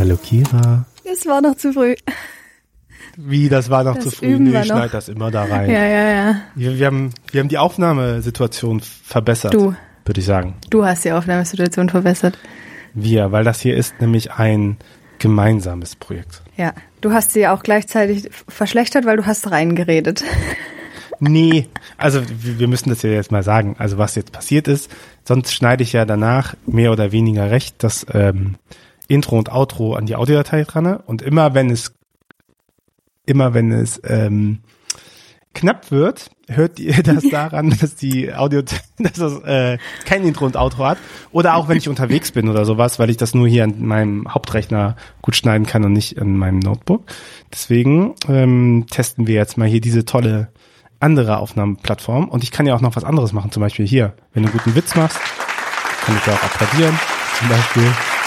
Hallo Kira. Es war noch zu früh. Wie, das war noch Das zu früh? Nee, wir ich noch. schneide das immer da rein. Ja, ja, ja. Wir, wir, haben, wir haben die Aufnahmesituation verbessert, Du, würde ich sagen. du hast die Aufnahmesituation verbessert. Wir, weil das hier ist nämlich ein gemeinsames Projekt. Ja, du hast sie auch gleichzeitig verschlechtert, weil du hast reingeredet. Nee, also wir müssen das ja jetzt mal sagen. Also was jetzt passiert ist, sonst schneide ich ja danach mehr oder weniger recht das ähm, Intro und Outro an die Audiodatei dran. Und immer wenn es immer wenn es ähm, knapp wird, hört ihr das daran, dass die Audio, dass das äh, kein Intro und Outro hat. Oder auch wenn ich unterwegs bin oder sowas, weil ich das nur hier an meinem Hauptrechner gut schneiden kann und nicht an meinem Notebook. Deswegen ähm, testen wir jetzt mal hier diese tolle andere Aufnahmeplattform. Und ich kann ja auch noch was anderes machen, zum Beispiel hier. Wenn du einen guten Witz machst, kann ich ja auch applaudieren, zum Beispiel.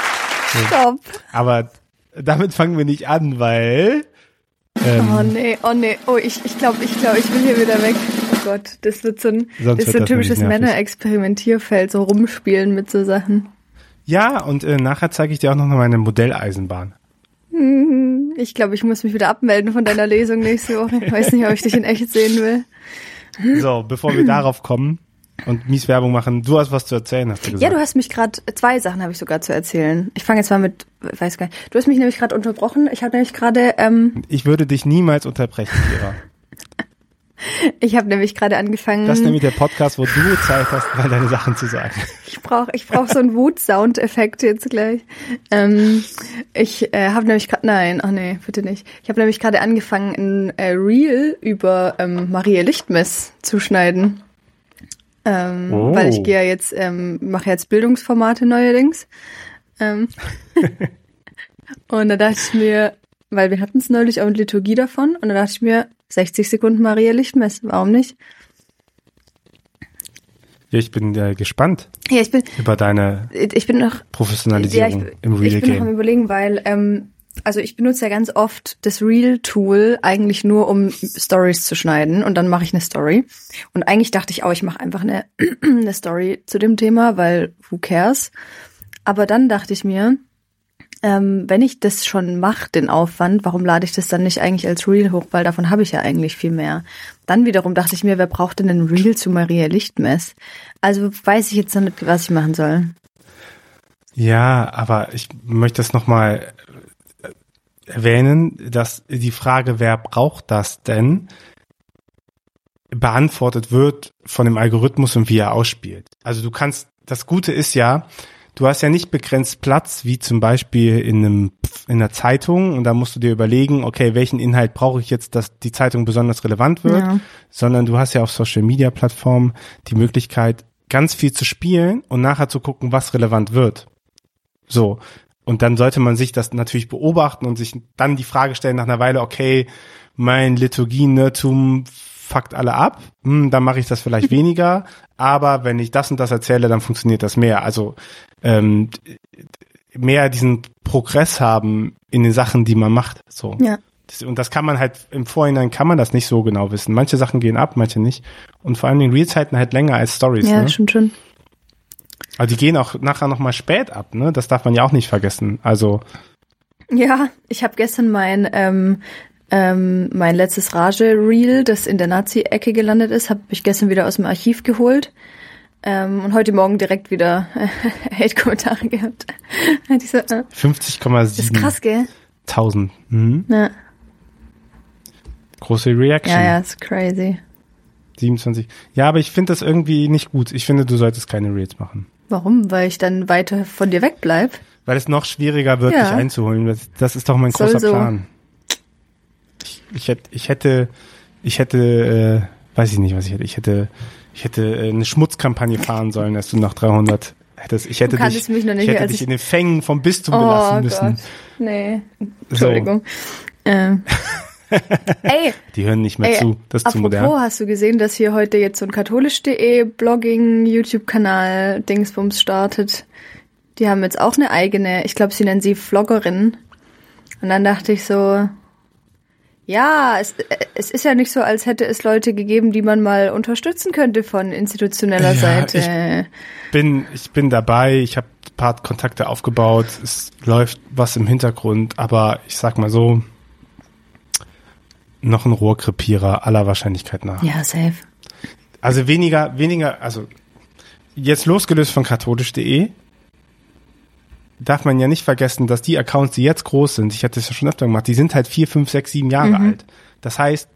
Stopp. Aber damit fangen wir nicht an, weil ähm, Oh nee, oh nee, oh ich ich glaube, ich glaube, ich will hier wieder weg. Oh Gott, das wird so ein, Sonst das ist so ein typisches. Männerexperimentierfeld, so rumspielen mit so Sachen. ja, und äh, nachher zeige ich dir auch noch mal meine Modelleisenbahn. Ich glaube, ich muss mich wieder abmelden von deiner Lesung nächste Woche. Ich weiß nicht, ob ich dich in echt sehen will. So, bevor wir darauf kommen und mies Werbung machen, du hast was zu erzählen, hast du gesagt. Ja, du hast mich gerade, zwei Sachen habe ich sogar zu erzählen. Ich fange jetzt mal mit, weiß gar nicht, du hast mich nämlich gerade unterbrochen. Ich habe nämlich gerade, ähm, ich würde dich niemals unterbrechen, Kira. ich habe nämlich gerade angefangen. Das ist nämlich der Podcast, wo du Zeit hast, mal deine Sachen zu sagen. Ich brauche ich brauch so einen Wut-Sound-Effekt jetzt gleich. Ähm, ich äh, habe nämlich gerade, nein, ach nee, bitte nicht. Ich habe nämlich gerade angefangen, ein äh, Reel über ähm, Maria Lichtmess zu schneiden. Ähm, Oh. Weil ich gehe ja jetzt, ähm, mache jetzt Bildungsformate neuerdings. Ähm, und da dachte ich mir, weil wir hatten es neulich auch mit Liturgie davon, und da dachte ich mir, 60 Sekunden Maria Lichtmess, warum nicht? Ja, ich bin äh, gespannt Ja, ich bin, über deine ich bin noch Professionalisierung Ja, ich, im Real ich bin noch am Game. überlegen, weil ähm, also ich benutze ja ganz oft das Real-Tool eigentlich nur, um Stories zu schneiden und dann mache ich eine Story. Und eigentlich dachte ich auch, ich mache einfach eine, eine Story zu dem Thema, weil who cares? Aber dann dachte ich mir, ähm, wenn ich das schon mache, den Aufwand, warum lade ich das dann nicht eigentlich als Reel hoch? Weil davon habe ich ja eigentlich viel mehr. Dann wiederum dachte ich mir, wer braucht denn einen Reel zu Maria Lichtmess? Also weiß ich jetzt noch nicht, was ich machen soll. Ja, aber ich möchte es nochmal erwähnen, dass die Frage, wer braucht das denn, beantwortet wird von dem Algorithmus und wie er ausspielt. Also du kannst, das Gute ist ja, du hast ja nicht begrenzt Platz, wie zum Beispiel in einem in einer Zeitung und da musst du dir überlegen, okay, welchen Inhalt brauche ich jetzt, dass die Zeitung besonders relevant wird, Ja. sondern du hast ja auf Social Media Plattformen die Möglichkeit, ganz viel zu spielen und nachher zu gucken, was relevant wird. So. Und dann sollte man sich das natürlich beobachten und sich dann die Frage stellen nach einer Weile, okay, mein Liturgie-Nerdtum fuckt alle ab, hm, dann mache ich das vielleicht weniger, aber wenn ich das und das erzähle, dann funktioniert das mehr. Also ähm, mehr diesen Progress haben in den Sachen, die man macht. So. Ja. Das, und das kann man halt im Vorhinein kann man das nicht so genau wissen. Manche Sachen gehen ab, manche nicht. Und vor allen Dingen Reels halten halt länger als Stories. Ja, ne? schon. Aber die gehen auch nachher noch mal spät ab, ne? Das darf man ja auch nicht vergessen. Also Ja, ich habe gestern mein ähm, ähm, mein letztes Rage-Reel, das in der Nazi-Ecke gelandet ist, habe ich gestern wieder aus dem Archiv geholt ähm, und heute Morgen direkt wieder äh, Hate-Kommentare gehabt. so, äh, das ist 50,7 krass, gell? Tausend. Mhm. Ja, Große Reaction. ja, ja, ist crazy. 27. Ja, aber ich finde das irgendwie nicht gut. Ich finde, du solltest keine Reels machen. Warum? Weil ich dann weiter von dir wegbleib? Weil es noch schwieriger wird, Ja. dich einzuholen. Das, das ist doch mein Soll großer so. Plan. Ich, ich hätte, ich hätte, ich hätte, äh, weiß ich nicht, was ich hätte. Ich hätte, ich hätte äh, eine Schmutzkampagne fahren sollen, dass du nach 300 hättest. Ich hätte dich, mich noch nicht, ich hätte dich ich- in den Fängen vom Bistum Oh belassen müssen. Gott. Nee. Entschuldigung. Ähm. Ey, Die hören nicht mehr Ey, zu. Das ist zu modern. hast du gesehen, dass hier heute jetzt so ein katholisch.de Blogging YouTube-Kanal Dingsbums startet? Die haben jetzt auch eine eigene, ich glaube, sie nennen sie Vloggerin. Und dann dachte ich so, Ja, es, es ist ja nicht so, als hätte es Leute gegeben, die man mal unterstützen könnte von institutioneller Ja, Seite. bin, ich bin dabei, ich habe ein paar Kontakte aufgebaut, es läuft was im Hintergrund, aber ich sag mal so, noch ein Rohrkrepierer aller Wahrscheinlichkeit nach. Ja, safe. Also weniger, weniger, also jetzt losgelöst von katholisch.de darf man ja nicht vergessen, dass die Accounts, die jetzt groß sind, ich hatte es ja schon öfter gemacht, die sind halt vier, fünf, sechs, sieben Jahre alt. Das heißt,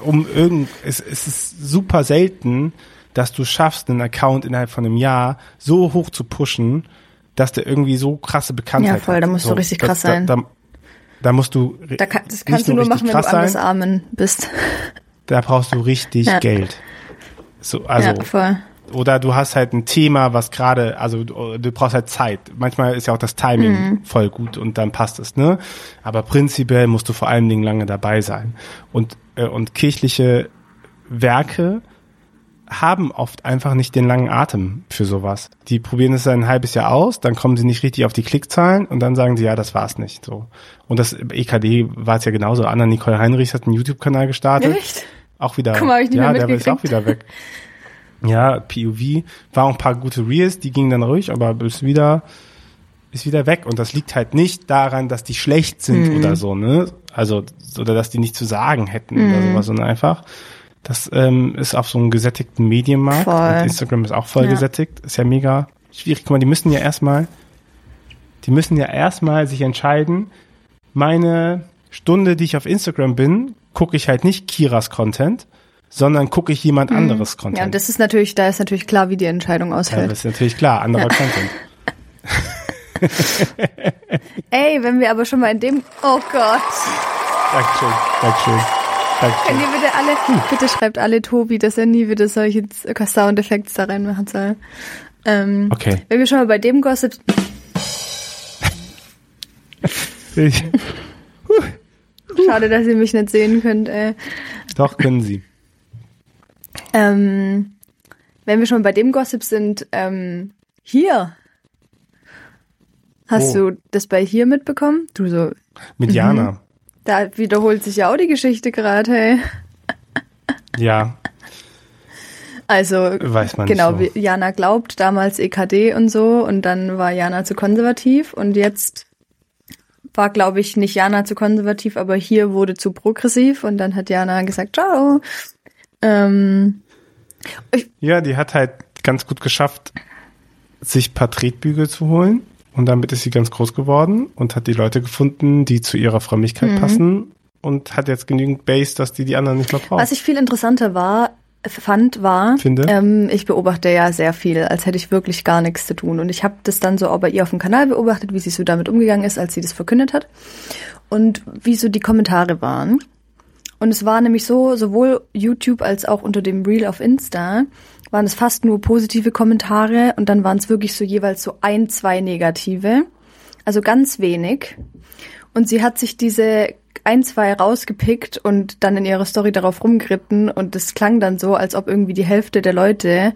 um irgend, es, es ist super selten, dass du schaffst, einen Account innerhalb von einem Jahr so hoch zu pushen, dass der irgendwie so krasse Bekanntheit Ja, voll, hat. da musst du richtig das- krass da, sein. Da, da musst du, Da kann, das kannst du nur richtig machen, wenn du anders Armen bist. da brauchst du richtig Ja. Geld. So, also, ja, voll. oder du hast halt ein Thema, was gerade, also du, du brauchst halt Zeit. Manchmal ist ja auch das Timing Mhm. voll gut und dann passt es, ne? Aber prinzipiell musst du vor allen Dingen lange dabei sein. Und, äh, und kirchliche Werke haben oft einfach nicht den langen Atem für sowas. Die probieren es ein halbes Jahr aus, dann kommen sie nicht richtig auf die Klickzahlen und dann sagen sie, ja, das war's nicht. So. Und das EKD war es ja genauso. Anna Nicole Heinrichs hat einen YouTube-Kanal gestartet. Echt? Auch wieder. Guck mal, ich nicht ja, der ist auch wieder weg. Ja, POV. War auch ein paar gute Reels, die gingen dann ruhig, aber ist wieder, ist wieder weg. Und das liegt halt nicht daran, dass die schlecht sind Mhm. oder so, ne? Also, oder dass die nicht zu sagen hätten Mhm. oder sowas, sondern einfach, das ähm, ist auf so einem gesättigten Medienmarkt. Voll. Und Instagram ist auch voll Ja. gesättigt. Ist ja mega schwierig. Guck mal, die müssen ja erstmal, die müssen ja erstmal sich entscheiden, meine Stunde, die ich auf Instagram bin, gucke ich halt nicht Kiras Content, sondern gucke ich jemand anderes Content. Mhm. Ja, und das ist natürlich, da ist natürlich klar, wie die Entscheidung Ja, ausfällt. das ist natürlich klar, anderer Content. Ey, wenn wir aber schon mal in dem, oh Gott. Dankeschön, Dankeschön, Könnt ihr bitte alle, bitte schreibt alle Tobi, dass er nie wieder solche Soundeffekte da reinmachen soll. Ähm, Okay. Wenn wir schon mal bei dem Gossip, Ich, schade, dass ihr mich nicht sehen könnt, ey. doch, können Sie. Ähm, wenn wir schon bei dem Gossip sind, ähm, hier. Hast Oh. du das bei hier mitbekommen? Du so, Mit Mhm. Da wiederholt sich ja auch die Geschichte gerade, hey. Ja, Also, weiß man genau, so. wie Jana glaubt, damals EKD und so, und dann war Jana zu konservativ und jetzt war, glaube ich, nicht Jana zu konservativ, aber hier wurde zu progressiv und dann hat Jana gesagt, ciao. Ähm, Ja, die hat halt ganz gut geschafft, sich ein paar Tretbügel zu holen. Und damit ist sie ganz groß geworden und hat die Leute gefunden, die zu ihrer Frömmigkeit Mhm. passen und hat jetzt genügend Base, dass die die anderen nicht mehr braucht. Was ich viel interessanter war, fand, war? Ähm, ich beobachte ja sehr viel, als hätte ich wirklich gar nichts zu tun. Und ich habe das dann so auch bei ihr auf dem Kanal beobachtet, wie sie so damit umgegangen ist, als sie das verkündet hat. Und wie so die Kommentare waren. Und es war nämlich so, sowohl YouTube als auch unter dem Reel auf Insta waren es fast nur positive Kommentare und dann waren es wirklich so jeweils so ein, zwei negative. Also ganz wenig. Und sie hat sich diese ein, zwei rausgepickt und dann in ihrer Story darauf rumgeritten und es klang dann so, als ob irgendwie die Hälfte der Leute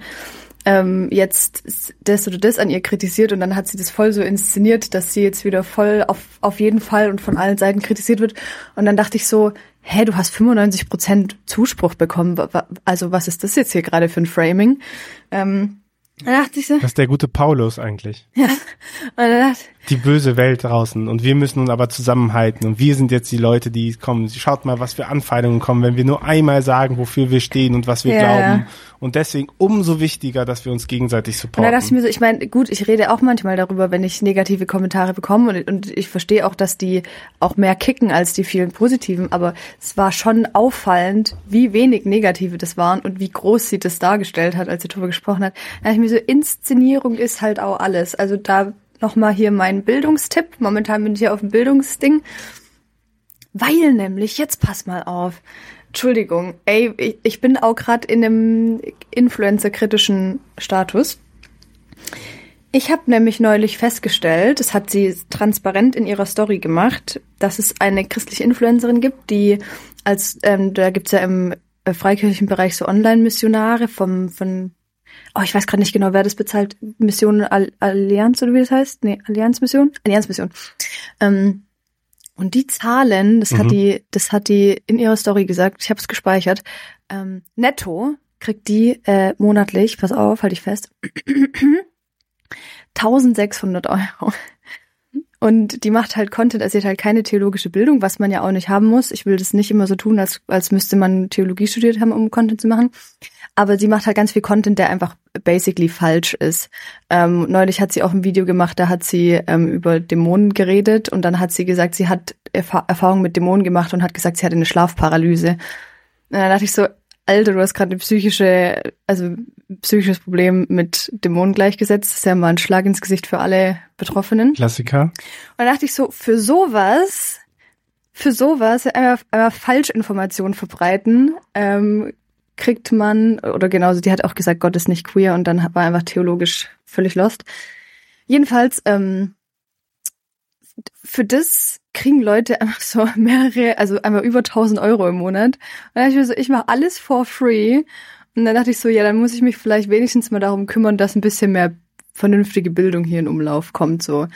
ähm, jetzt das oder das an ihr kritisiert und dann hat sie das voll so inszeniert, dass sie jetzt wieder voll auf, auf jeden Fall und von allen Seiten kritisiert wird. Und dann dachte ich so, hä, du hast 95 Prozent Zuspruch bekommen. Also was ist das jetzt hier gerade für ein Framing? Ähm, dann dachte ich so, das ist der gute Paulus eigentlich. ja. Und dann dachte, Die böse Welt draußen. Und wir müssen uns aber zusammenhalten. Und wir sind jetzt die Leute, die kommen. Schaut mal, was für Anfeindungen kommen, wenn wir nur einmal sagen, wofür wir stehen und was wir Ja, glauben. Und deswegen umso wichtiger, dass wir uns gegenseitig supporten. da dachte ich mir so, ich meine, gut, ich rede auch manchmal darüber, wenn ich negative Kommentare bekomme und, und ich verstehe auch, dass die auch mehr kicken als die vielen positiven, aber es war schon auffallend, wie wenig negative das waren und wie groß sie das dargestellt hat, als sie darüber gesprochen hat. Da dachte ich mir so, Inszenierung ist halt auch alles. Also da nochmal hier mein Bildungstipp. Momentan bin ich hier auf dem Bildungsding. Weil nämlich, jetzt pass mal auf. Entschuldigung, ey, ich, ich bin auch gerade in einem Influencer-kritischen Status. Ich habe nämlich neulich festgestellt, das hat sie transparent in ihrer Story gemacht, dass es eine christliche Influencerin gibt, die als, ähm, da gibt's ja im äh, freikirchlichen Bereich so Online-Missionare vom, von, oh, ich weiß gerade nicht genau, wer das bezahlt, Mission Al Allianz oder wie das heißt? Nee, Allianz-Mission? Allianz-Mission. Ähm, Und die Zahlen, das Mhm. hat die, das hat die in ihrer Story gesagt, ich habe es gespeichert, ähm, netto kriegt die äh, monatlich, pass auf, halte ich fest, 1600 Euro. Und die macht halt Content, also sie hat halt keine theologische Bildung, was man ja auch nicht haben muss. Ich will das nicht immer so tun, als, als müsste man Theologie studiert haben, um Content zu machen. Aber sie macht halt ganz viel Content, der einfach basically falsch ist. Ähm, neulich hat sie auch ein Video gemacht, da hat sie ähm, über Dämonen geredet und dann hat sie gesagt, sie hat Erfa Erfahrung mit Dämonen gemacht und hat gesagt, sie hatte eine Schlafparalyse. Und dann dachte ich so, Alter, du hast gerade eine psychische, also ein psychisches Problem mit Dämonen gleichgesetzt. Das ist ja mal ein Schlag ins Gesicht für alle Betroffenen. Klassiker. Und da dachte ich so, für sowas, für sowas, einmal, einmal Falschinformationen verbreiten, ähm, kriegt man, oder genauso, die hat auch gesagt, Gott ist nicht queer und dann war einfach theologisch völlig lost. Jedenfalls, ähm, für das kriegen Leute einfach so mehrere, also einmal über 1000 Euro im Monat. Und dann dachte ich mir so, ich mache alles for free. Und dann dachte ich so, ja, dann muss ich mich vielleicht wenigstens mal darum kümmern, dass ein bisschen mehr vernünftige Bildung hier in Umlauf kommt, so.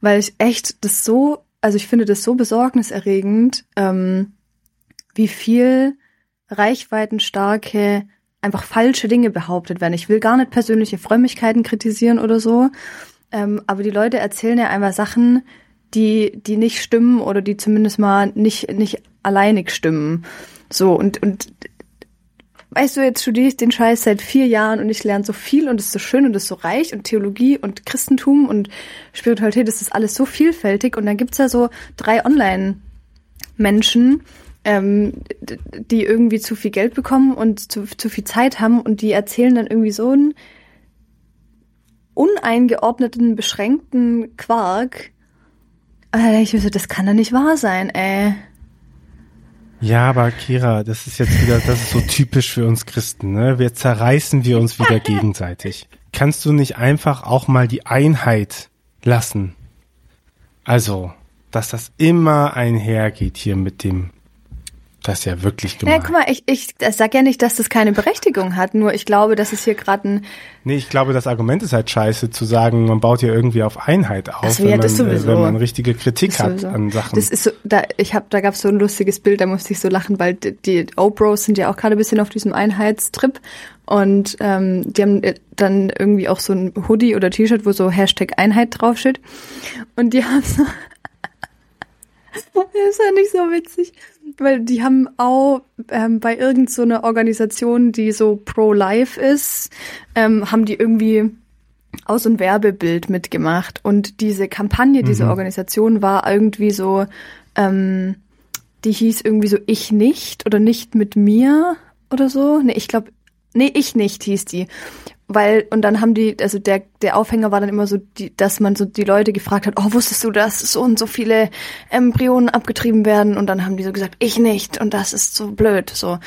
Weil ich echt das so, also ich finde das so besorgniserregend, ähm, wie viel reichweitenstarke, einfach falsche Dinge behauptet werden. Ich will gar nicht persönliche Frömmigkeiten kritisieren oder so, ähm, aber die Leute erzählen ja einfach Sachen, die, die nicht stimmen oder die zumindest mal nicht, nicht alleinig stimmen. So, und, und weißt du, jetzt studiere ich den Scheiß seit vier Jahren und ich lerne so viel und es ist so schön und es ist so reich und Theologie und Christentum und Spiritualität, das ist alles so vielfältig und dann gibt's ja so drei Online-Menschen, ähm, die irgendwie zu viel Geld bekommen und zu, zu viel Zeit haben und die erzählen dann irgendwie so einen uneingeordneten, beschränkten Quark. Ich so, das kann doch nicht wahr sein, ey. Ja, aber Kira, das ist jetzt wieder, das ist so typisch für uns Christen, ne? Wir zerreißen wir uns wieder gegenseitig. Kannst du nicht einfach auch mal die Einheit lassen? Also, dass das immer einhergeht hier mit dem, das ist ja wirklich Ja, gemein. guck mal, ich, ich sag ja nicht, dass das keine Berechtigung hat, nur ich glaube, dass es hier gerade ein Nee, ich glaube, das Argument ist halt scheiße, zu sagen, man baut ja irgendwie auf Einheit auf, so, wenn, ja, man, das äh, sowieso. wenn man richtige Kritik Das hat sowieso. an Sachen. Das ist so, da, ich hab, da gab's so ein lustiges Bild, da musste ich so lachen, weil die, die O-Bros sind ja auch gerade ein bisschen auf diesem Einheitstrip und ähm, die haben äh, dann irgendwie auch so ein Hoodie oder T-Shirt, wo so Hashtag Einheit draufsteht und die haben so, das ist ja nicht so witzig, weil die haben auch ähm, bei irgend so einer Organisation, die so pro-life ist, ähm, haben die irgendwie aus so ein Werbebild mitgemacht. Und diese Kampagne, diese Mhm. Organisation war irgendwie so, ähm, die hieß irgendwie so Ich nicht oder nicht mit mir oder so. Nee, ich glaube, nee, ich nicht hieß die. Weil, und dann haben die, also der, der Aufhänger war dann immer so, die, dass man so die Leute gefragt hat, oh, wusstest du, dass so und so viele Embryonen abgetrieben werden? Und dann haben die so gesagt, ich nicht. Und das ist so blöd, so.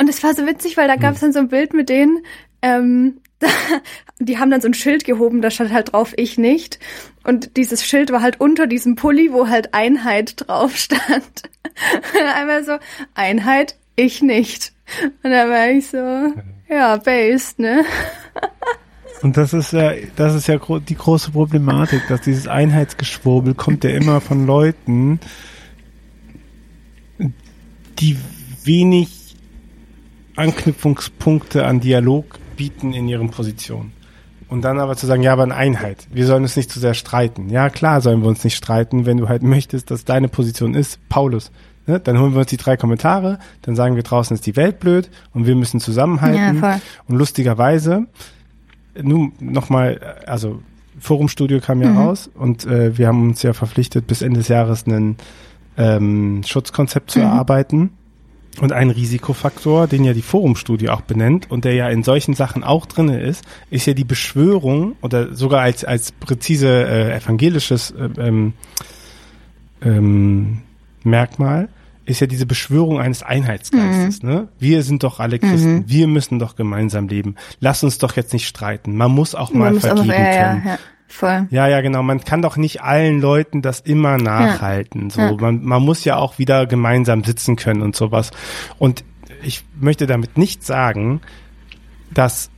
Und es war so witzig, weil da gab es dann so ein Bild mit denen, ähm, da, die haben dann so ein Schild gehoben, da stand halt drauf, ich nicht. Und dieses Schild war halt unter diesem Pulli, wo halt Einheit drauf stand. Einmal so, Einheit, ich nicht. Und dann war ich so, ja, based, ne? Und das ist ja, das ist ja gro die große Problematik, dass dieses Einheitsgeschwurbel kommt ja immer von Leuten, die wenig Anknüpfungspunkte an Dialog bieten in ihren Positionen. Und dann aber zu sagen, ja, aber eine Einheit. Wir sollen uns nicht zu sehr streiten. Ja, klar sollen wir uns nicht streiten, wenn du halt möchtest, dass deine Position ist, Paulus. Ne? Dann holen wir uns die drei Kommentare, dann sagen wir draußen ist die Welt blöd und wir müssen zusammenhalten. Ja. Und lustigerweise, nun nochmal, also Forumstudio kam ja raus und äh, wir haben uns ja verpflichtet, bis Ende des Jahres ein ähm, Schutzkonzept zu erarbeiten. Und ein Risikofaktor, den ja die Forumstudie auch benennt und der ja in solchen Sachen auch drinne ist, ist ja die Beschwörung oder sogar als, als präzise äh, evangelisches äh, ähm, ähm, Merkmal ist ja diese Beschwörung eines Einheitsgeistes. Ne? Wir sind doch alle Christen, wir müssen doch gemeinsam leben. Lass uns doch jetzt nicht streiten. Man muss auch mal Man muss vergeben aber, ja, ja, können. ja, voll. Ja, ja, genau. Man kann doch nicht allen Leuten das immer nachhalten. So, man, man muss ja auch wieder gemeinsam sitzen können und sowas. Und ich möchte damit nicht sagen, dass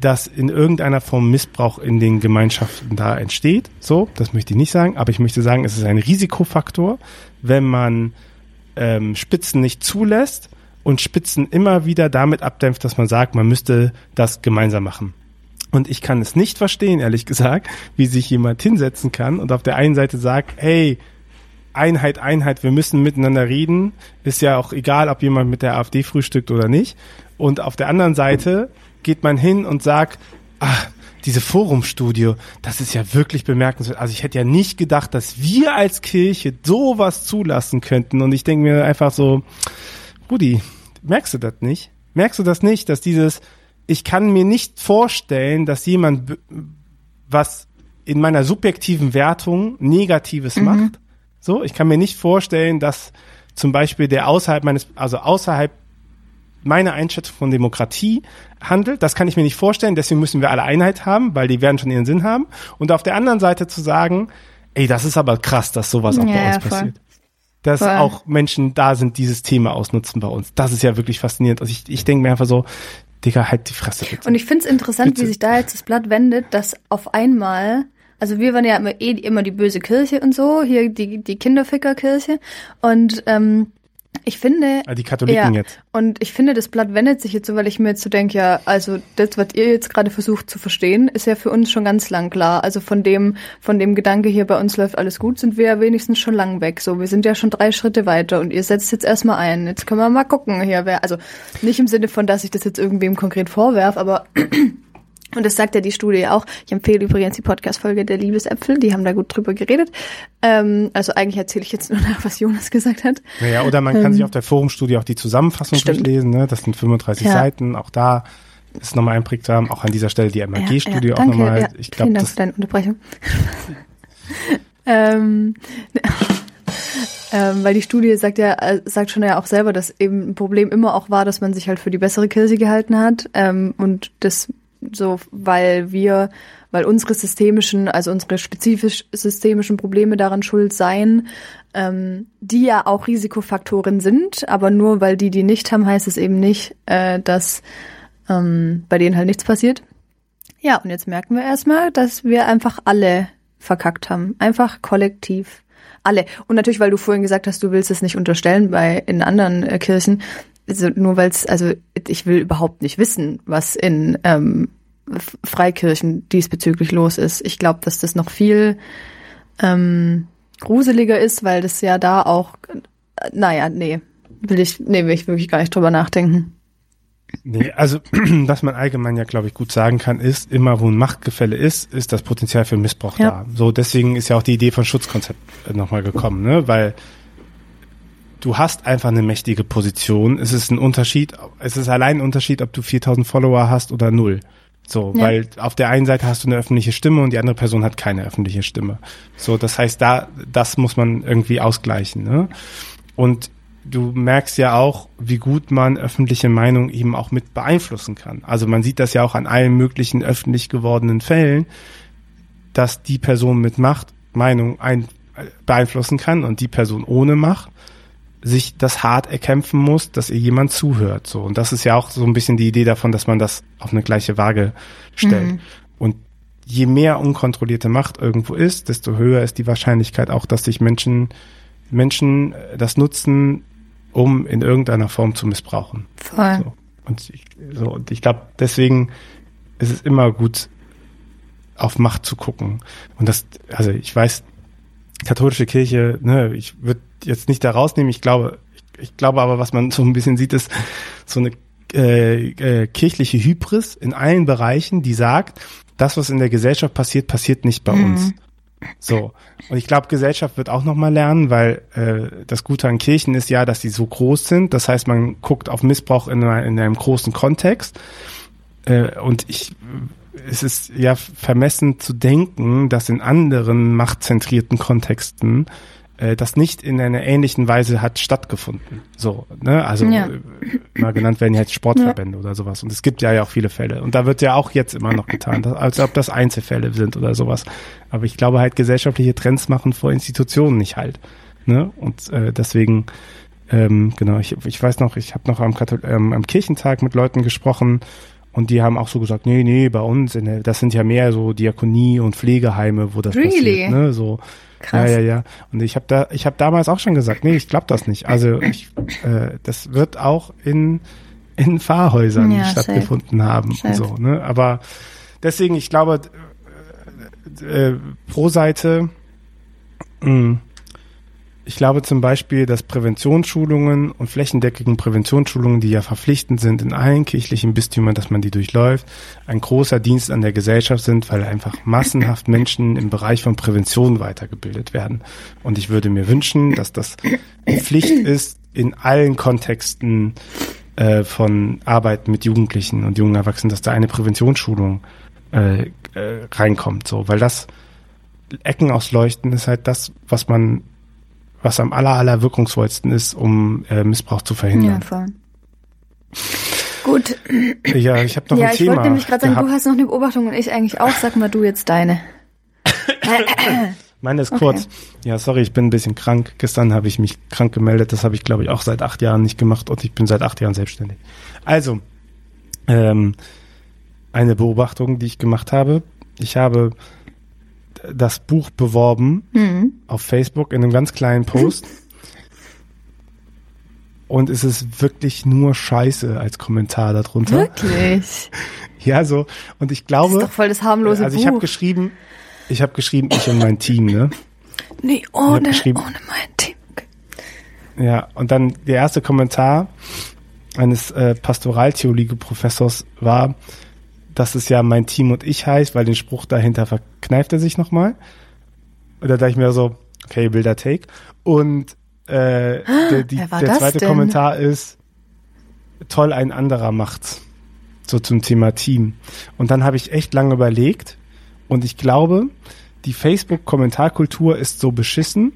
dass in irgendeiner Form Missbrauch in den Gemeinschaften da entsteht. So, das möchte ich nicht sagen, aber ich möchte sagen, es ist ein Risikofaktor, wenn man ähm, Spitzen nicht zulässt und Spitzen immer wieder damit abdämpft, dass man sagt, man müsste das gemeinsam machen. Und ich kann es nicht verstehen, ehrlich gesagt, wie sich jemand hinsetzen kann und auf der einen Seite sagt, hey, Einheit, Einheit, wir müssen miteinander reden. Ist ja auch egal, ob jemand mit der AfD frühstückt oder nicht. Und auf der anderen Seite geht man hin und sagt, ach, diese Forumstudio, das ist ja wirklich bemerkenswert. Also ich hätte ja nicht gedacht, dass wir als Kirche sowas zulassen könnten. Und ich denke mir einfach so, Rudi, merkst du das nicht? Merkst du das nicht, dass dieses, ich kann mir nicht vorstellen, dass jemand was in meiner subjektiven Wertung Negatives mhm. macht. So, ich kann mir nicht vorstellen, dass zum Beispiel der außerhalb meines, also außerhalb meiner Einschätzung von Demokratie handelt. Das kann ich mir nicht vorstellen. Deswegen müssen wir alle Einheit haben, weil die werden schon ihren Sinn haben. Und auf der anderen Seite zu sagen, ey, das ist aber krass, dass sowas auch ja, bei uns ja, passiert. Dass voll. auch Menschen da sind, dieses Thema ausnutzen bei uns. Das ist ja wirklich faszinierend. Also ich, ich denke mir einfach so, Digga, halt die Fresse bitte. Und ich finde es interessant, bitte. wie sich da jetzt das Blatt wendet, dass auf einmal, also wir waren ja immer, eh immer die böse Kirche und so, hier die, die Kinderfickerkirche. Und ähm, ich finde. Ah, die Katholiken ja, jetzt. Und ich finde, das Blatt wendet sich jetzt so, weil ich mir jetzt so denke, ja, also das, was ihr jetzt gerade versucht zu verstehen, ist ja für uns schon ganz lang klar. Also von dem, von dem Gedanke hier bei uns läuft alles gut, sind wir ja wenigstens schon lang weg. So, wir sind ja schon drei Schritte weiter und ihr setzt jetzt erstmal ein. Jetzt können wir mal gucken hier, wer, also nicht im Sinne von, dass ich das jetzt irgendwem konkret vorwerf, aber und das sagt ja die Studie auch. Ich empfehle übrigens die Podcast-Folge der Liebesäpfel, die haben da gut drüber geredet. Ähm, also eigentlich erzähle ich jetzt nur nach, was Jonas gesagt hat. Naja, oder man kann ähm, sich auf der Forumstudie auch die Zusammenfassung stimmt. durchlesen. Ne? Das sind 35 ja. Seiten. Auch da ist nochmal einprägsam. Auch an dieser Stelle die MAG-Studie ja, ja, auch nochmal. Ja, ich glaub, vielen Dank für deine Unterbrechung. ähm, ähm, weil die Studie sagt ja, äh, sagt schon ja auch selber, dass eben ein Problem immer auch war, dass man sich halt für die bessere Kirche gehalten hat ähm, und das so, weil wir, weil unsere systemischen, also unsere spezifisch systemischen Probleme daran schuld seien, ähm, die ja auch Risikofaktoren sind, aber nur weil die die nicht haben, heißt es eben nicht, äh, dass ähm, bei denen halt nichts passiert. Ja, und jetzt merken wir erstmal, dass wir einfach alle verkackt haben. Einfach kollektiv. Alle. Und natürlich, weil du vorhin gesagt hast, du willst es nicht unterstellen bei in anderen äh, Kirchen also nur weil es, also ich will überhaupt nicht wissen, was in ähm, Freikirchen diesbezüglich los ist. Ich glaube, dass das noch viel ähm, gruseliger ist, weil das ja da auch, äh, naja, nee, will ich, nee, will ich wirklich gar nicht drüber nachdenken. Nee, also was man allgemein ja, glaube ich, gut sagen kann, ist, immer wo ein Machtgefälle ist, ist das Potenzial für Missbrauch ja. da. So, deswegen ist ja auch die Idee von Schutzkonzept äh, nochmal gekommen, ne? Weil du hast einfach eine mächtige Position. Es ist ein Unterschied, es ist allein ein Unterschied, ob du 4000 Follower hast oder null. So, ja. weil auf der einen Seite hast du eine öffentliche Stimme und die andere Person hat keine öffentliche Stimme. So, das heißt, da, das muss man irgendwie ausgleichen. Ne? Und du merkst ja auch, wie gut man öffentliche Meinung eben auch mit beeinflussen kann. Also man sieht das ja auch an allen möglichen öffentlich gewordenen Fällen, dass die Person mit Macht Meinung ein, beeinflussen kann und die Person ohne Macht sich das hart erkämpfen muss, dass ihr jemand zuhört. So. Und das ist ja auch so ein bisschen die Idee davon, dass man das auf eine gleiche Waage stellt. Mhm. Und je mehr unkontrollierte Macht irgendwo ist, desto höher ist die Wahrscheinlichkeit auch, dass sich Menschen, Menschen äh, das nutzen, um in irgendeiner Form zu missbrauchen. Voll. So. Und ich, so, und ich glaube, deswegen ist es immer gut, auf Macht zu gucken. Und das, also ich weiß, katholische Kirche, ne, ich würde jetzt nicht da rausnehmen. Ich glaube, ich, ich, glaube aber, was man so ein bisschen sieht, ist so eine äh, äh, kirchliche Hybris in allen Bereichen, die sagt, das, was in der Gesellschaft passiert, passiert nicht bei mhm. uns. So. Und ich glaube, Gesellschaft wird auch nochmal lernen, weil äh, das Gute an Kirchen ist ja, dass sie so groß sind. Das heißt, man guckt auf Missbrauch in, einer, in einem großen Kontext. Äh, und ich es ist ja vermessen zu denken, dass in anderen machtzentrierten Kontexten äh, das nicht in einer ähnlichen Weise hat stattgefunden. So, ne? Also ja. äh, mal genannt werden jetzt Sportverbände ja. oder sowas. Und es gibt ja, ja auch viele Fälle. Und da wird ja auch jetzt immer noch getan, dass, als ob das Einzelfälle sind oder sowas. Aber ich glaube halt, gesellschaftliche Trends machen vor Institutionen nicht halt. Ne? Und äh, deswegen, ähm, genau, ich, ich weiß noch, ich habe noch am, Kathol ähm, am Kirchentag mit Leuten gesprochen Und die haben auch so gesagt, nee, nee, bei uns, in der, das sind ja mehr so Diakonie und Pflegeheime, wo das Really? passiert. Ne? So, Krass. ja, ja, ja. Und ich habe da, ich habe damals auch schon gesagt, nee, ich glaube das nicht. Also ich, äh, das wird auch in in Pfarrhäusern Ja, stattgefunden haben Safe. und so. Ne? Aber deswegen, ich glaube, äh, äh, pro Seite, mh, ich glaube zum Beispiel, dass Präventionsschulungen und flächendeckigen Präventionsschulungen, die ja verpflichtend sind in allen kirchlichen Bistümern, dass man die durchläuft, ein großer Dienst an der Gesellschaft sind, weil einfach massenhaft Menschen im Bereich von Prävention weitergebildet werden. Und ich würde mir wünschen, dass das Pflicht ist, in allen Kontexten äh, von Arbeit mit Jugendlichen und jungen Erwachsenen, dass da eine Präventionsschulung äh, äh, reinkommt, so, weil das Ecken ausleuchten ist halt das, was man, was am aller, aller wirkungsvollsten ist, um äh, Missbrauch zu Ja, verhindern. voll. Gut, Ja, ich habe noch ja, ein ich Thema. wollte nämlich gerade sagen, gehabt. du hast noch eine Beobachtung und ich eigentlich auch. Sag mal du jetzt deine. Meine ist Okay. kurz. Ja, sorry, ich bin ein bisschen krank. Gestern habe ich mich krank gemeldet. Das habe ich, glaube ich, auch seit acht Jahren nicht gemacht und ich bin seit acht Jahren selbstständig. Also, ähm, eine Beobachtung, die ich gemacht habe. Ich habe das Buch beworben Mhm. auf Facebook in einem ganz kleinen Post. Und es ist wirklich nur Scheiße als Kommentar darunter. Wirklich? Ja, so. Und ich Das glaube, ist doch voll das harmlose also ich habe geschrieben, ich habe geschrieben, ich und mein Team, ne? nee, ohne, ohne mein Team. Okay. Ja, und dann der erste Kommentar eines äh, Pastoraltheologie-Professors war, dass es ja mein Team und ich heißt, weil den Spruch dahinter verkneift er sich nochmal. Und da dachte ich mir so, okay, wilder Take. Und äh, der, die, der zweite denn? Kommentar ist, toll, ein anderer macht's. So zum Thema Team. Und dann habe ich echt lange überlegt und ich glaube, die Facebook-Kommentarkultur ist so beschissen,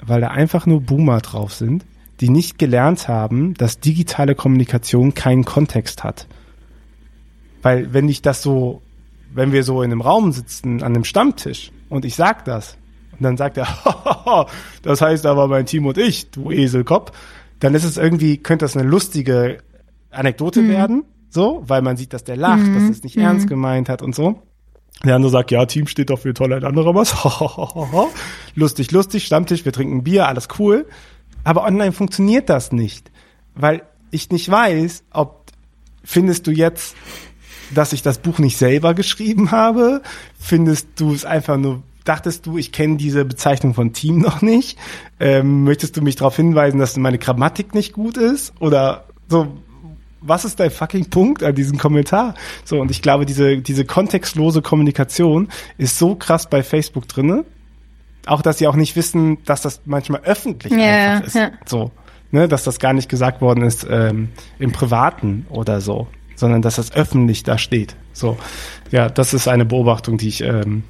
weil da einfach nur Boomer drauf sind, die nicht gelernt haben, dass digitale Kommunikation keinen Kontext hat. Weil wenn ich das so, wenn wir so in einem Raum sitzen, an einem Stammtisch und ich sag das und dann sagt er, das heißt aber mein Team und ich, du Eselkopf, dann ist es irgendwie, könnte das eine lustige Anekdote werden, so, weil man sieht, dass der lacht, dass er es nicht ernst gemeint hat und so. Der andere sagt, ja, Team steht doch für toll, ein anderer was. lustig, lustig, Stammtisch, wir trinken Bier, alles cool. Aber online funktioniert das nicht, weil ich nicht weiß, ob findest du jetzt, dass ich das Buch nicht selber geschrieben habe? Findest du es einfach nur, dachtest du, ich kenne diese Bezeichnung von Team noch nicht? Ähm, möchtest du mich darauf hinweisen, dass meine Grammatik nicht gut ist? Oder so, was ist dein fucking Punkt an diesem Kommentar? So, und ich glaube, diese, diese kontextlose Kommunikation ist so krass bei Facebook drinne. Auch, dass sie auch nicht wissen, dass das manchmal öffentlich Ja, einfach ist. ja. So, ne, dass das gar nicht gesagt worden ist ähm, im Privaten oder so, sondern dass das öffentlich da steht. So, ja, das ist eine Beobachtung, die ich ähm,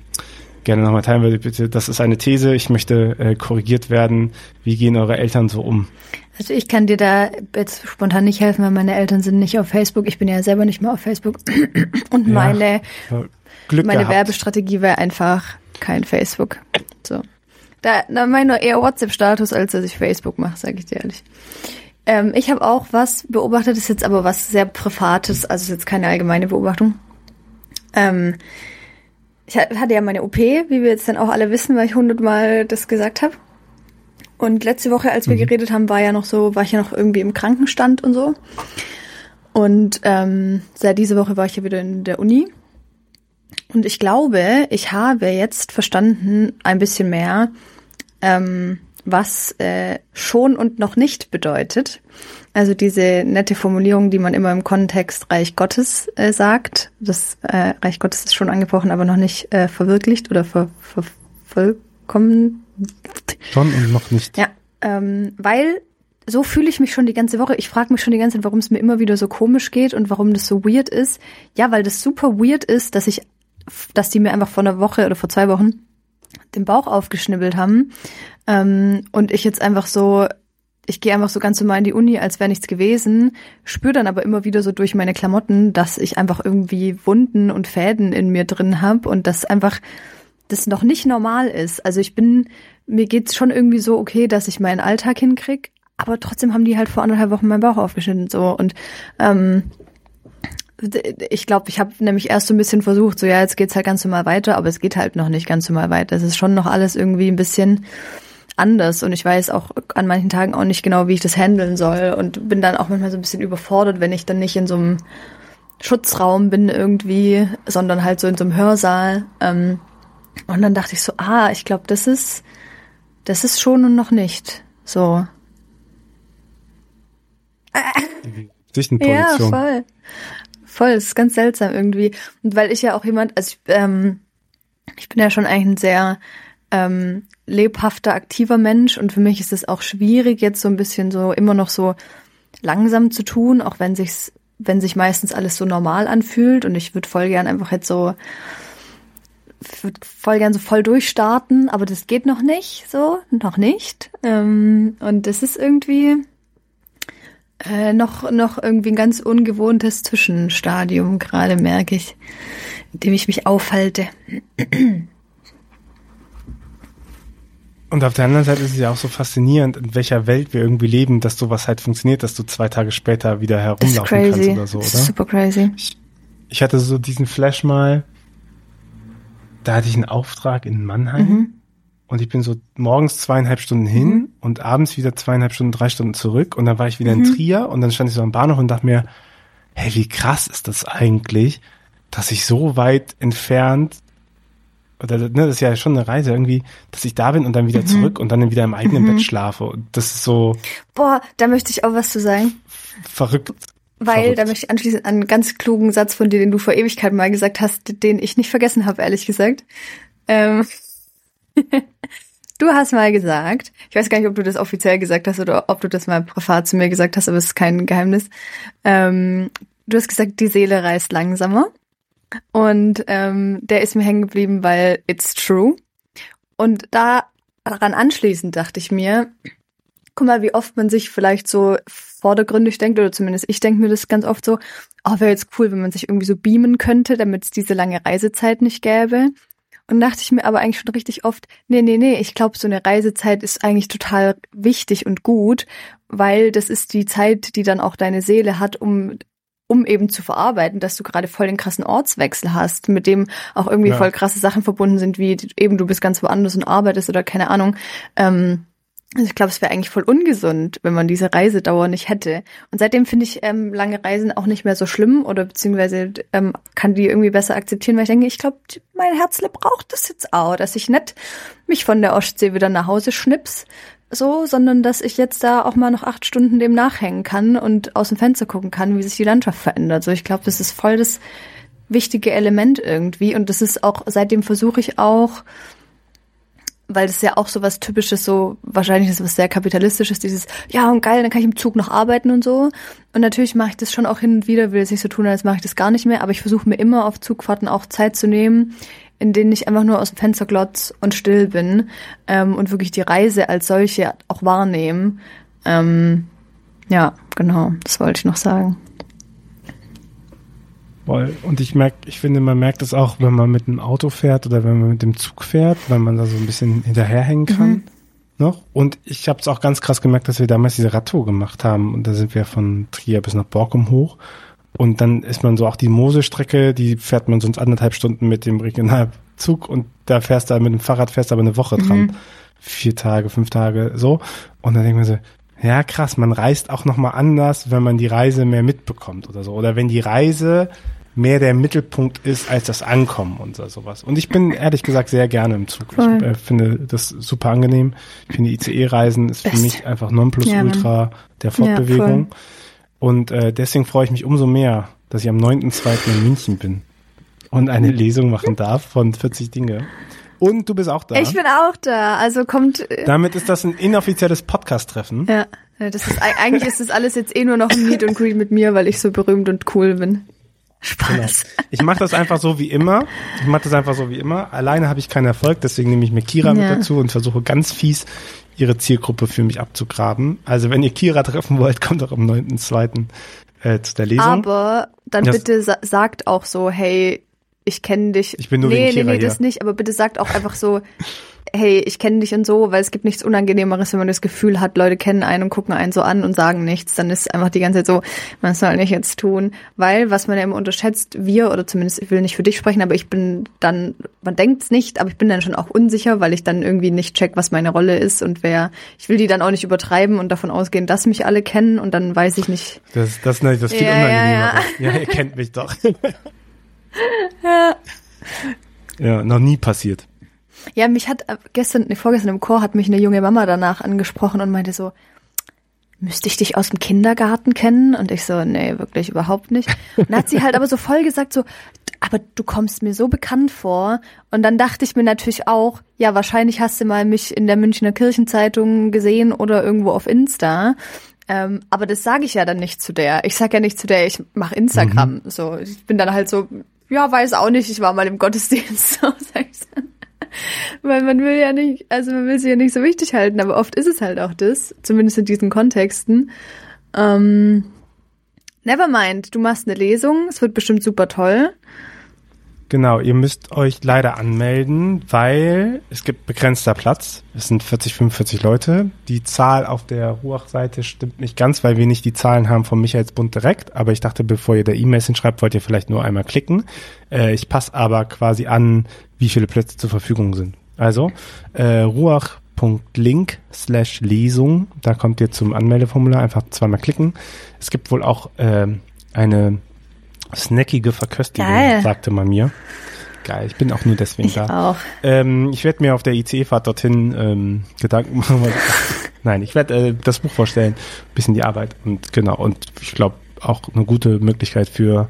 gerne nochmal teilen würde. Bitte, das ist eine These. Ich möchte äh, korrigiert werden. Wie gehen eure Eltern so um? Also ich kann dir da jetzt spontan nicht helfen, weil meine Eltern sind nicht auf Facebook. Ich bin ja selber nicht mehr auf Facebook. Und Ja, meine, Glück meine gehabt. Werbestrategie wäre einfach kein Facebook. So. Da, da meine eher WhatsApp-Status, als dass ich Facebook mache, sage ich dir ehrlich. Ähm, ich habe auch was beobachtet, ist jetzt aber was sehr Privates, also ist jetzt keine allgemeine Beobachtung. Ähm, ich ha- hatte ja meine OP, wie wir jetzt dann auch alle wissen, weil ich hundertmal das gesagt habe. Und letzte Woche, als wir geredet haben, war ja noch so, war ich ja noch irgendwie im Krankenstand und so. Und ähm, seit dieser Woche war ich ja wieder in der Uni. Und ich glaube, ich habe jetzt verstanden ein bisschen mehr, ähm, was äh, schon und noch nicht bedeutet. Also diese nette Formulierung, die man immer im Kontext Reich Gottes äh, sagt. Das äh, Reich Gottes ist schon angebrochen, aber noch nicht äh, verwirklicht oder ver, ver, vollkommen. Schon und noch nicht. Ja, ähm, weil so fühle ich mich schon die ganze Woche. Ich frage mich schon die ganze Zeit, warum es mir immer wieder so komisch geht und warum das so weird ist. Ja, weil das super weird ist, dass ich, dass die mir einfach vor einer Woche oder vor zwei Wochen den Bauch aufgeschnibbelt haben ähm, und ich jetzt einfach so, ich gehe einfach so ganz normal in die Uni, als wäre nichts gewesen, spüre dann aber immer wieder so durch meine Klamotten, dass ich einfach irgendwie Wunden und Fäden in mir drin habe und das einfach das noch nicht normal ist. Also ich bin, mir geht's schon irgendwie so okay, dass ich meinen Alltag hinkrieg, aber trotzdem haben die halt vor anderthalb Wochen meinen Bauch aufgeschnitten so und ähm, ich glaube, ich habe nämlich erst so ein bisschen versucht, so ja, jetzt geht's halt ganz normal weiter, aber es geht halt noch nicht ganz normal weiter. Es ist schon noch alles irgendwie ein bisschen anders und ich weiß auch an manchen Tagen auch nicht genau, wie ich das handeln soll und bin dann auch manchmal so ein bisschen überfordert, wenn ich dann nicht in so einem Schutzraum bin irgendwie, sondern halt so in so einem Hörsaal. Ähm, und dann dachte ich so, ah, ich glaube, das ist, das ist schon und noch nicht so. Ja, voll. Voll, ist ganz seltsam irgendwie. Und weil ich ja auch jemand, also ich, ähm, ich bin ja schon eigentlich ein sehr ähm, lebhafter, aktiver Mensch und für mich ist es auch schwierig, jetzt so ein bisschen so immer noch so langsam zu tun, auch wenn sich's, wenn sich meistens alles so normal anfühlt und ich würde voll gern einfach jetzt so voll gern so voll durchstarten, aber das geht noch nicht, so, noch nicht. Ähm, und das ist irgendwie äh, noch, noch irgendwie ein ganz ungewohntes Zwischenstadium, gerade merke ich, in dem ich mich aufhalte. Und auf der anderen Seite ist es ja auch so faszinierend, in welcher Welt wir irgendwie leben, dass sowas halt funktioniert, dass du zwei Tage später wieder herumlaufen kannst oder so, oder? Das ist super crazy. Ich, ich hatte so diesen Flash mal, da hatte ich einen Auftrag in Mannheim mhm. Und ich bin so morgens zweieinhalb Stunden hin mhm. und abends wieder zweieinhalb Stunden, drei Stunden zurück und dann war ich wieder mhm. in Trier und dann stand ich so am Bahnhof und dachte mir, hey, wie krass ist das eigentlich, dass ich so weit entfernt oder ne, das ist ja schon eine Reise irgendwie, dass ich da bin und dann wieder mhm. zurück und dann wieder im eigenen mhm. Bett schlafe. Und das ist so. Boah, da möchte ich auch was zu sagen. Verrückt. Weil, verrückt. da möchte ich anschließend an einen ganz klugen Satz von dir, den du vor Ewigkeit mal gesagt hast, den ich nicht vergessen habe, ehrlich gesagt. Ähm du hast mal gesagt, ich weiß gar nicht, ob du das offiziell gesagt hast oder ob du das mal privat zu mir gesagt hast, aber es ist kein Geheimnis. Ähm, du hast gesagt, die Seele reist langsamer. Und ähm, der ist mir hängen geblieben, weil it's true. Und da daran anschließend dachte ich mir, guck mal, wie oft man sich vielleicht so vordergründig denkt, oder zumindest ich denke mir das ganz oft so, oh, wäre jetzt cool, wenn man sich irgendwie so beamen könnte, damit es diese lange Reisezeit nicht gäbe. Und dachte ich mir aber eigentlich schon richtig oft, nee, nee, nee, ich glaube, so eine Reisezeit ist eigentlich total wichtig und gut, weil das ist die Zeit, die dann auch deine Seele hat, um um eben zu verarbeiten, dass du gerade voll den krassen Ortswechsel hast, mit dem auch irgendwie ja. voll krasse Sachen verbunden sind, wie eben du bist ganz woanders und arbeitest oder keine Ahnung. Ähm, also ich glaube, es wäre eigentlich voll ungesund, wenn man diese Reisedauer nicht hätte. Und seitdem finde ich ähm, lange Reisen auch nicht mehr so schlimm oder beziehungsweise ähm, kann die irgendwie besser akzeptieren, weil ich denke, ich glaube, mein Herzle braucht das jetzt auch, dass ich nicht mich von der Ostsee wieder nach Hause schnips, so, sondern dass ich jetzt da auch mal noch acht Stunden dem nachhängen kann und aus dem Fenster gucken kann, wie sich die Landschaft verändert. So, ich glaube, das ist voll das wichtige Element irgendwie. Und das ist auch, seitdem versuche ich auch, weil das ja auch so was Typisches, so wahrscheinlich ist was sehr kapitalistisches, dieses, ja und geil, dann kann ich im Zug noch arbeiten und so. Und natürlich mache ich das schon auch hin und wieder, will es nicht so tun, als mache ich das gar nicht mehr, aber ich versuche mir immer auf Zugfahrten auch Zeit zu nehmen, in denen ich einfach nur aus dem Fenster glotz und still bin ähm, und wirklich die Reise als solche auch wahrnehme. Ähm, ja, genau, das wollte ich noch sagen. Voll. Und ich merke, ich finde, man merkt es auch, wenn man mit dem Auto fährt oder wenn man mit dem Zug fährt, weil man da so ein bisschen hinterherhängen kann. Mhm. Noch. Und ich habe es auch ganz krass gemerkt, dass wir damals diese Radtour gemacht haben. Und da sind wir von Trier bis nach Borkum hoch. Und dann ist man so auch die Mosestrecke, die fährt man sonst anderthalb Stunden mit dem Regionalzug und da fährst du mit dem Fahrrad fährst aber eine Woche dran. Mhm. Vier Tage, fünf Tage, so. Und dann denkt man so, ja krass, man reist auch nochmal anders, wenn man die Reise mehr mitbekommt oder so. Oder wenn die Reise mehr der Mittelpunkt ist als das Ankommen und so, sowas. Und ich bin ehrlich gesagt sehr gerne im Zug. Voll. Ich äh, finde das super angenehm. Ich finde ICE-Reisen ist Best. für mich einfach Nonplusultra ja, der Fortbewegung. Ja, und äh, deswegen freue ich mich umso mehr, dass ich am 9.2. in München bin und eine Lesung machen darf von 40 Dinge. Und du bist auch da. Ich bin auch da. Also kommt. Äh, Damit ist das ein inoffizielles Podcast-Treffen. Ja, das ist eigentlich ist das alles jetzt eh nur noch ein Meet und Greet mit mir, weil ich so berühmt und cool bin. Spaß. Genau. Ich mache das einfach so wie immer. Ich mache das einfach so wie immer. Alleine habe ich keinen Erfolg, deswegen nehme ich mir Kira ja. mit dazu und versuche ganz fies ihre Zielgruppe für mich abzugraben. Also wenn ihr Kira treffen wollt, kommt doch am 9.2. Äh, zu der Lesung. Aber dann das, bitte sa sagt auch so, hey, ich kenne dich. Ich bin nur nee, wegen Kira Nee, nee, hier. das nicht, aber bitte sagt auch einfach so, hey, ich kenne dich und so, weil es gibt nichts Unangenehmeres, wenn man das Gefühl hat, Leute kennen einen und gucken einen so an und sagen nichts. Dann ist einfach die ganze Zeit so, man soll nicht jetzt tun. Weil, was man ja immer unterschätzt, wir, oder zumindest, ich will nicht für dich sprechen, aber ich bin dann, man denkt's nicht, aber ich bin dann schon auch unsicher, weil ich dann irgendwie nicht check, was meine Rolle ist und wer, ich will die dann auch nicht übertreiben und davon ausgehen, dass mich alle kennen und dann weiß ich nicht. Das, das, das ist viel Ja, unangenehmer. ja, Ja, ihr kennt mich doch. Ja. Ja, noch nie passiert. Ja, mich hat äh, gestern, nee, vorgestern im Chor hat mich eine junge Mama danach angesprochen und meinte so, müsste ich dich aus dem Kindergarten kennen? Und ich so, nee, wirklich überhaupt nicht. Und dann hat sie halt aber so voll gesagt, so, aber du kommst mir so bekannt vor. Und dann dachte ich mir natürlich auch, ja, wahrscheinlich hast du mal mich in der Münchner Kirchenzeitung gesehen oder irgendwo auf Insta. Ähm, aber das sage ich ja dann nicht zu der. Ich sag ja nicht zu der, ich mache Instagram. So, ich bin dann halt so, ja, weiß auch nicht, ich war mal im Gottesdienst. So, sag ich dann. Weil man will ja nicht, also man will sie ja nicht so wichtig halten, aber oft ist es halt auch das, zumindest in diesen Kontexten. Ähm, Nevermind, du machst eine Lesung, es wird bestimmt super toll. Genau, ihr müsst euch leider anmelden, weil es gibt begrenzter Platz. Es sind 40, 45 Leute. Die Zahl auf der Ruach-Seite stimmt nicht ganz, weil wir nicht die Zahlen haben vom Michaelsbund direkt. Aber ich dachte, bevor ihr da E-Mails hinschreibt, wollt ihr vielleicht nur einmal klicken. Äh, ich passe aber quasi an, wie viele Plätze zur Verfügung sind. Also, äh, ruach.link slash Lesung. Da kommt ihr zum Anmeldeformular. Einfach zweimal klicken. Es gibt wohl auch ähm, eine snackige Verköstigung, Geil. sagte man mir. Geil, ich bin auch nur deswegen Ich da. auch. Ähm, ich werde mir auf der ICE-Fahrt dorthin ähm, Gedanken machen. weil- Nein, ich werde äh, das Buch vorstellen, bisschen die Arbeit und genau. Und ich glaube auch eine gute Möglichkeit für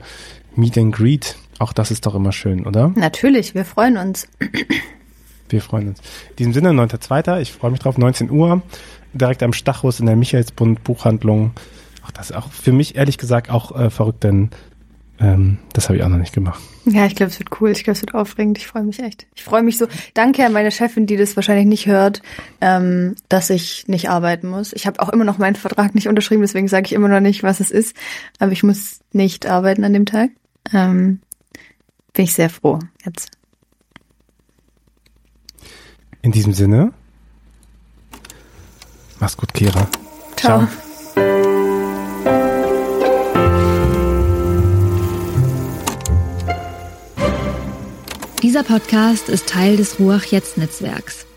Meet and Greet. Auch das ist doch immer schön, oder? Natürlich, wir freuen uns. Wir freuen uns. In diesem Sinne, 9.2., ich freue mich drauf, 19 Uhr, direkt am Stachus in der Michaelsbund Buchhandlung. Ach, das ist auch für mich ehrlich gesagt auch äh, verrückt, denn ähm, das habe ich auch noch nicht gemacht. Ja, ich glaube, es wird cool. Ich glaube, es wird aufregend. Ich freue mich echt. Ich freue mich so. Danke an meine Chefin, die das wahrscheinlich nicht hört, ähm, dass ich nicht arbeiten muss. Ich habe auch immer noch meinen Vertrag nicht unterschrieben, deswegen sage ich immer noch nicht, was es ist. Aber ich muss nicht arbeiten an dem Tag. Ähm, bin ich sehr froh jetzt. In diesem Sinne, mach's gut, Kira. Ciao. Dieser Podcast ist Teil des Ruach Jetzt Netzwerks.